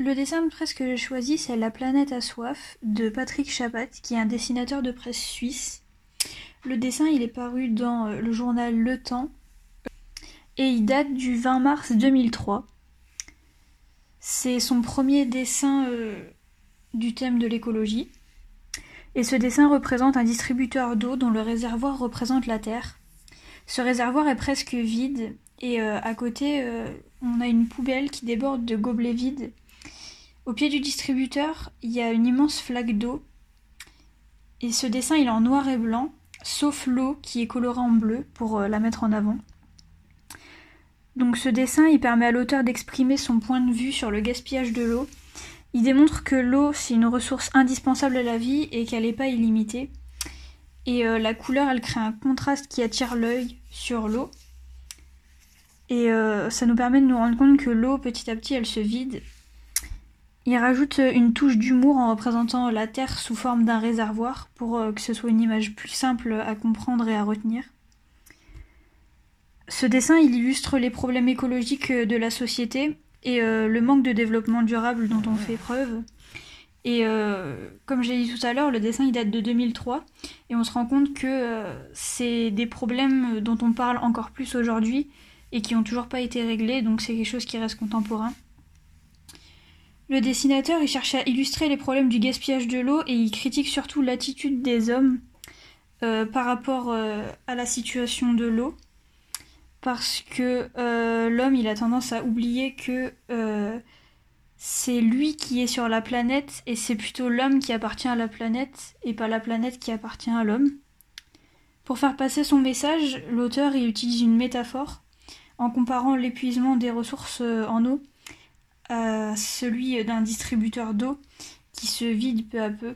Le dessin de presse que j'ai choisi, c'est La planète à soif de Patrick Chapat, qui est un dessinateur de presse suisse. Le dessin, il est paru dans euh, le journal Le Temps et il date du 20 mars 2003. C'est son premier dessin euh, du thème de l'écologie. Et ce dessin représente un distributeur d'eau dont le réservoir représente la Terre. Ce réservoir est presque vide et euh, à côté, on a une poubelle qui déborde de gobelets vides au pied du distributeur, il y a une immense flaque d'eau. Et ce dessin, il est en noir et blanc, sauf l'eau qui est colorée en bleu pour euh, la mettre en avant. Donc ce dessin, il permet à l'auteur d'exprimer son point de vue sur le gaspillage de l'eau. Il démontre que l'eau, c'est une ressource indispensable à la vie et qu'elle n'est pas illimitée. Et euh, la couleur, elle crée un contraste qui attire l'œil sur l'eau. Et euh, ça nous permet de nous rendre compte que l'eau, petit à petit, elle se vide il rajoute une touche d'humour en représentant la Terre sous forme d'un réservoir pour euh, que ce soit une image plus simple à comprendre et à retenir. Ce dessin il illustre les problèmes écologiques de la société et euh, le manque de développement durable dont on fait preuve. Et euh, comme j'ai dit tout à l'heure, le dessin il date de 2003 et on se rend compte que c'est des problèmes dont on parle encore plus aujourd'hui et qui n'ont toujours pas été réglés, donc c'est quelque chose qui reste contemporain. Le dessinateur il cherche à illustrer les problèmes du gaspillage de l'eau et il critique surtout l'attitude des hommes euh, par rapport euh, à la situation de l'eau. Parce que euh, l'homme il a tendance à oublier que c'est lui qui est sur la planète et c'est plutôt l'homme qui appartient à la planète et pas la planète qui appartient à l'homme. Pour faire passer son message, l'auteur il utilise une métaphore en comparant l'épuisement des ressources en eau celui d'un distributeur d'eau qui se vide peu à peu.